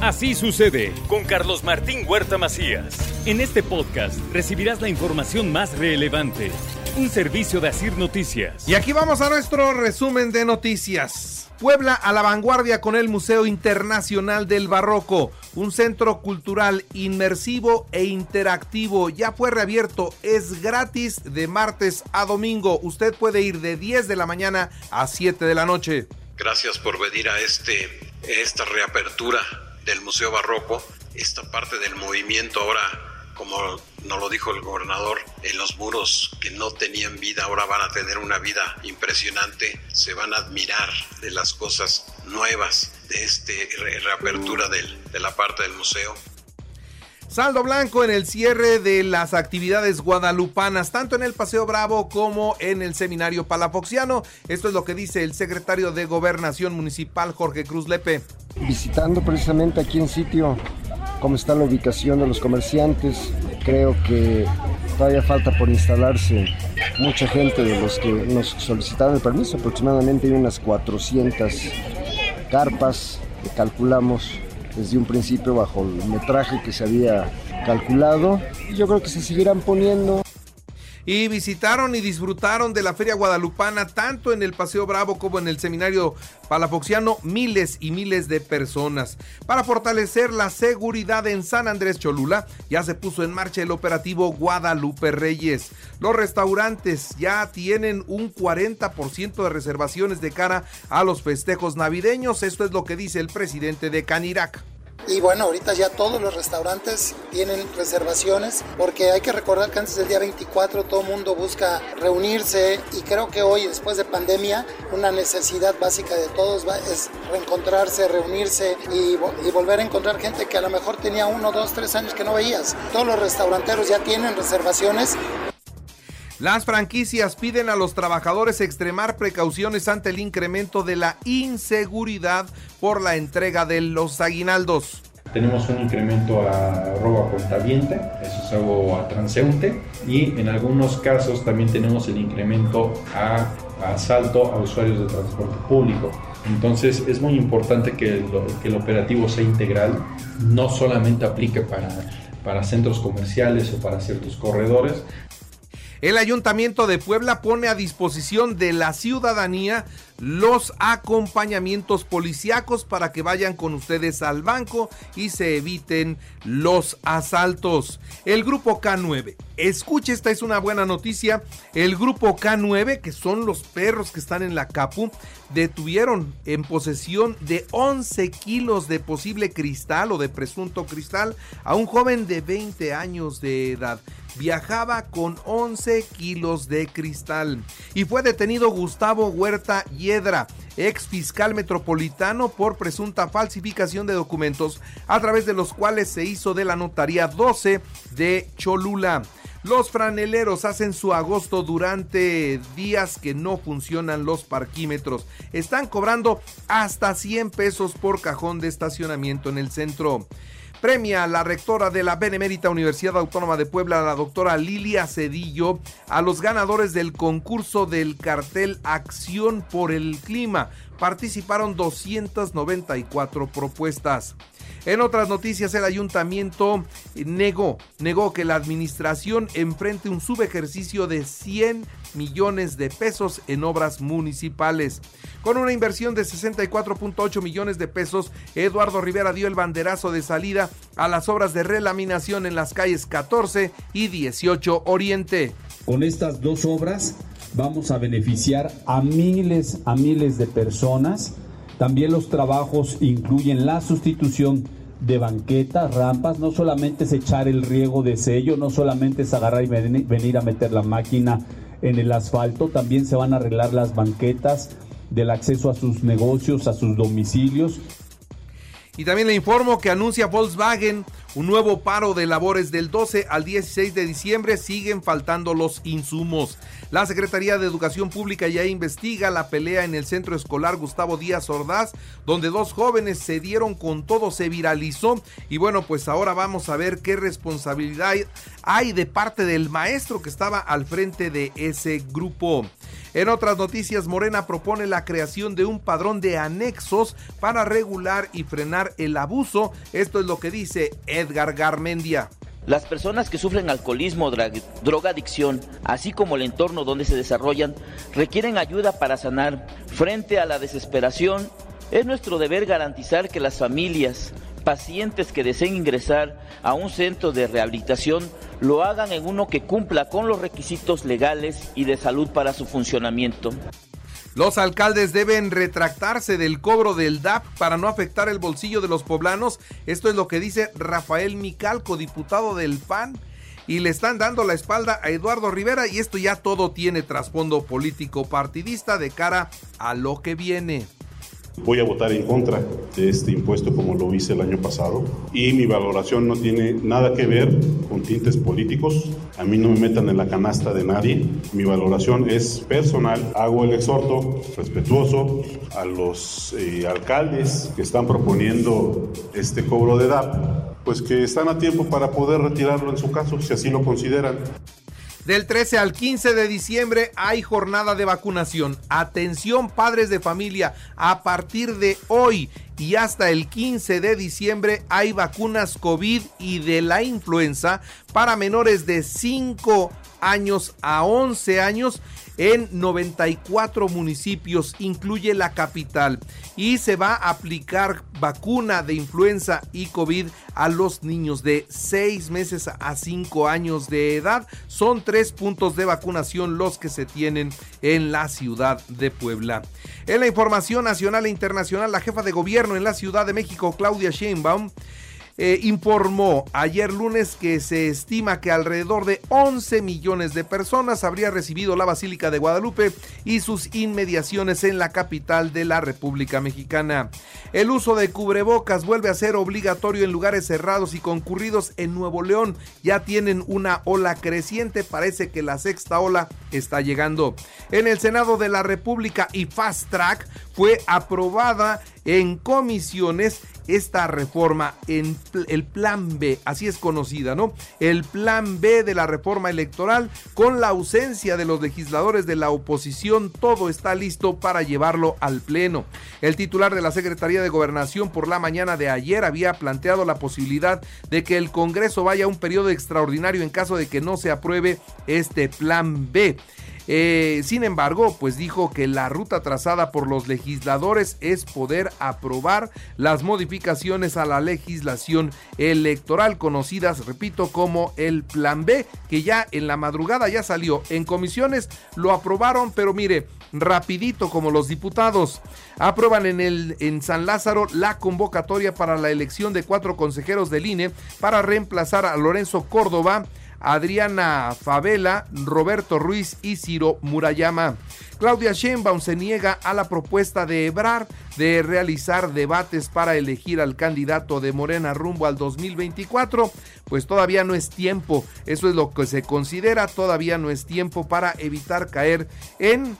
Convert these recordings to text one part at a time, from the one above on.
Así sucede con Carlos Martín Huerta Macías. En este podcast recibirás la información más relevante. Un servicio de Asir Noticias. Y aquí vamos a nuestro resumen de noticias. Puebla a la vanguardia con el Museo Internacional del Barroco, un centro cultural inmersivo e interactivo. Ya fue reabierto, es gratis de martes a domingo. Usted puede ir de 10 de la mañana a 7 de la noche. Gracias por venir a este, esta reapertura del Museo Barroco, esta parte del movimiento ahora, como nos lo dijo el gobernador, en los muros que no tenían vida ahora van a tener una vida impresionante, se van a admirar de las cosas nuevas de esta reapertura de la parte del museo. Saldo blanco en el cierre de las actividades guadalupanas, tanto en el Paseo Bravo como en el Seminario Palafoxiano. Esto es lo que dice el secretario de Gobernación Municipal, Jorge Cruz Lepe. Visitando precisamente aquí en sitio cómo está la ubicación de los comerciantes, creo que todavía falta por instalarse mucha gente de los que nos solicitaron el permiso. Aproximadamente hay unas 400 carpas que calculamos desde un principio bajo el metraje que se había calculado. Yo creo que se seguirán poniendo. Y visitaron y disfrutaron de la Feria Guadalupana tanto en el Paseo Bravo como en el Seminario Palafoxiano miles y miles de personas. Para fortalecer la seguridad en San Andrés Cholula ya se puso en marcha el operativo Guadalupe Reyes. Los restaurantes ya tienen un 40% de reservaciones de cara a los festejos navideños. Esto es lo que dice el presidente de Canirac. Y bueno, ahorita ya todos los restaurantes tienen reservaciones porque hay que recordar que antes del día 24 todo el mundo busca reunirse y creo que hoy, después de pandemia, una necesidad básica de todos es reencontrarse, reunirse y, y volver a encontrar gente que a lo mejor tenía uno, dos, tres años que no veías. Todos los restauranteros ya tienen reservaciones las franquicias piden a los trabajadores extremar precauciones ante el incremento de la inseguridad por la entrega de los aguinaldos. Tenemos un incremento a robo a cuentaviente, eso es algo transeúnte, y en algunos casos también tenemos el incremento a, asalto a usuarios de transporte público. Entonces es muy importante que el, que el operativo sea integral, no solamente aplique para, para centros comerciales o para ciertos corredores, el Ayuntamiento de Puebla pone a disposición de la ciudadanía los acompañamientos policíacos para que vayan con ustedes al banco y se eviten los asaltos. El grupo K9, escuche, esta es una buena noticia. El grupo K9, que son los perros que están en la CAPU, detuvieron en posesión de 11 kilos de posible cristal o de presunto cristal a un joven de 20 años de edad viajaba con 11 kilos de cristal. Y fue detenido Gustavo Huerta Hiedra, ex fiscal metropolitano, por presunta falsificación de documentos, a través de los cuales se hizo de la notaría 12 de Cholula. Los franeleros hacen su agosto durante días que no funcionan los parquímetros. Están cobrando hasta 100 pesos por cajón de estacionamiento en el centro premia la rectora de la Benemérita Universidad Autónoma de Puebla, la doctora Lilia Cedillo, a los ganadores del concurso del cartel Acción por el Clima. Participaron 294 propuestas. En otras noticias, el ayuntamiento negó, negó que la administración enfrente un subejercicio de 100 millones de pesos en obras municipales. Con una inversión de 64.8 millones de pesos, Eduardo Rivera dio el banderazo de salida a las obras de relaminación en las calles 14 y 18 Oriente. Con estas dos obras vamos a beneficiar a miles, a miles de personas. También los trabajos incluyen la sustitución de banquetas, rampas, no solamente es echar el riego de sello, no solamente es agarrar y venir a meter la máquina en el asfalto, también se van a arreglar las banquetas del acceso a sus negocios, a sus domicilios. Y también le informo que anuncia Volkswagen un nuevo paro de labores del 12 al 16 de diciembre. Siguen faltando los insumos. La Secretaría de Educación Pública ya investiga la pelea en el centro escolar Gustavo Díaz Ordaz, donde dos jóvenes se dieron con todo, se viralizó. Y bueno, pues ahora vamos a ver qué responsabilidad hay de parte del maestro que estaba al frente de ese grupo. En otras noticias, Morena propone la creación de un padrón de anexos para regular y frenar el abuso. Esto es lo que dice Edgar Garmendia. Las personas que sufren alcoholismo, drogadicción, así como el entorno donde se desarrollan, requieren ayuda para sanar. Frente a la desesperación, es nuestro deber garantizar que las familias, pacientes que deseen ingresar a un centro de rehabilitación lo hagan en uno que cumpla con los requisitos legales y de salud para su funcionamiento. Los alcaldes deben retractarse del cobro del DAP para no afectar el bolsillo de los poblanos. Esto es lo que dice Rafael Micalco, diputado del PAN. Y le están dando la espalda a Eduardo Rivera y esto ya todo tiene trasfondo político partidista de cara a lo que viene. Voy a votar en contra de este impuesto como lo hice el año pasado y mi valoración no tiene nada que ver con tintes políticos. A mí no me metan en la canasta de nadie. Mi valoración es personal. Hago el exhorto respetuoso a los eh, alcaldes que están proponiendo este cobro de DAP, pues que están a tiempo para poder retirarlo en su caso, si así lo consideran. Del 13 al 15 de diciembre hay jornada de vacunación. Atención padres de familia, a partir de hoy y hasta el 15 de diciembre hay vacunas COVID y de la influenza para menores de 5 años a 11 años en 94 municipios, incluye la capital, y se va a aplicar vacuna de influenza y COVID a los niños de 6 meses a 5 años de edad. Son tres puntos de vacunación los que se tienen en la ciudad de Puebla. En la información nacional e internacional, la jefa de gobierno en la Ciudad de México, Claudia Sheinbaum, eh, informó ayer lunes que se estima que alrededor de 11 millones de personas habría recibido la Basílica de Guadalupe y sus inmediaciones en la capital de la República Mexicana. El uso de cubrebocas vuelve a ser obligatorio en lugares cerrados y concurridos en Nuevo León. Ya tienen una ola creciente, parece que la sexta ola está llegando. En el Senado de la República y Fast Track fue aprobada en comisiones esta reforma el plan B, así es conocida, ¿no? El plan B de la reforma electoral con la ausencia de los legisladores de la oposición, todo está listo para llevarlo al pleno. El titular de la Secretaría de Gobernación por la mañana de ayer había planteado la posibilidad de que el Congreso vaya a un periodo extraordinario en caso de que no se apruebe este plan B. Eh, sin embargo, pues dijo que la ruta trazada por los legisladores es poder aprobar las modificaciones a la legislación electoral conocidas, repito, como el Plan B, que ya en la madrugada ya salió en comisiones, lo aprobaron, pero mire, rapidito como los diputados. Aprueban en, el, en San Lázaro la convocatoria para la elección de cuatro consejeros del INE para reemplazar a Lorenzo Córdoba Adriana Favela, Roberto Ruiz y Ciro Murayama. Claudia Sheinbaum se niega a la propuesta de Ebrar de realizar debates para elegir al candidato de Morena rumbo al 2024, pues todavía no es tiempo, eso es lo que se considera, todavía no es tiempo para evitar caer en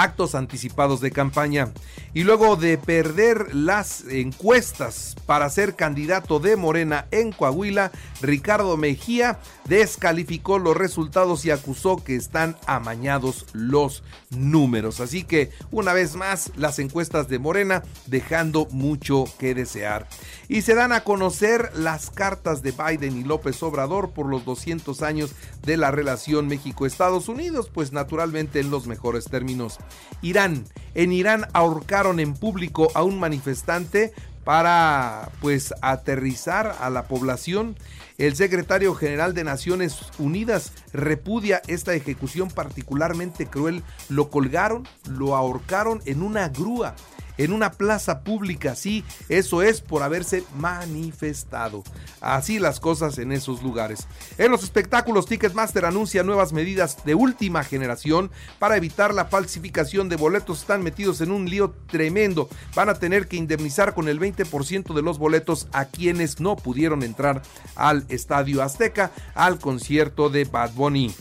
actos anticipados de campaña. Y luego de perder las encuestas para ser candidato de Morena en Coahuila, Ricardo Mejía descalificó los resultados y acusó que están amañados los números. Así que una vez más las encuestas de Morena dejando mucho que desear. Y se dan a conocer las cartas de Biden y López Obrador por los 200 años de la relación México-Estados Unidos, pues naturalmente en los mejores términos. Irán. En Irán ahorcaron en público a un manifestante para pues aterrizar a la población. El secretario general de Naciones Unidas repudia esta ejecución particularmente cruel. Lo colgaron, lo ahorcaron en una grúa en una plaza pública. Sí, eso es por haberse manifestado. Así las cosas en esos lugares. En los espectáculos, Ticketmaster anuncia nuevas medidas de última generación para evitar la falsificación de boletos. Están metidos en un lío tremendo. Van a tener que indemnizar con el 20% de los boletos a quienes no pudieron entrar al Estadio Azteca al concierto de Bad Bunny.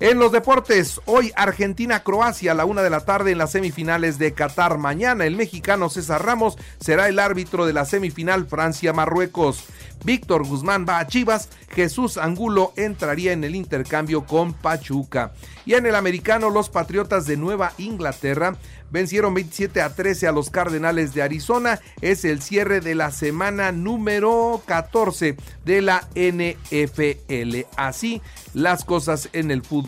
En los deportes, hoy Argentina-Croacia a la una de la tarde en las semifinales de Qatar. Mañana el mexicano César Ramos será el árbitro de la semifinal Francia-Marruecos. Víctor Guzmán va a Chivas, Jesús Angulo entraría en el intercambio con Pachuca. Y en el americano, los Patriotas de Nueva Inglaterra vencieron 27 a 13 a los Cardenales de Arizona. Es el cierre de la semana número 14 de la NFL. Así las cosas en el fútbol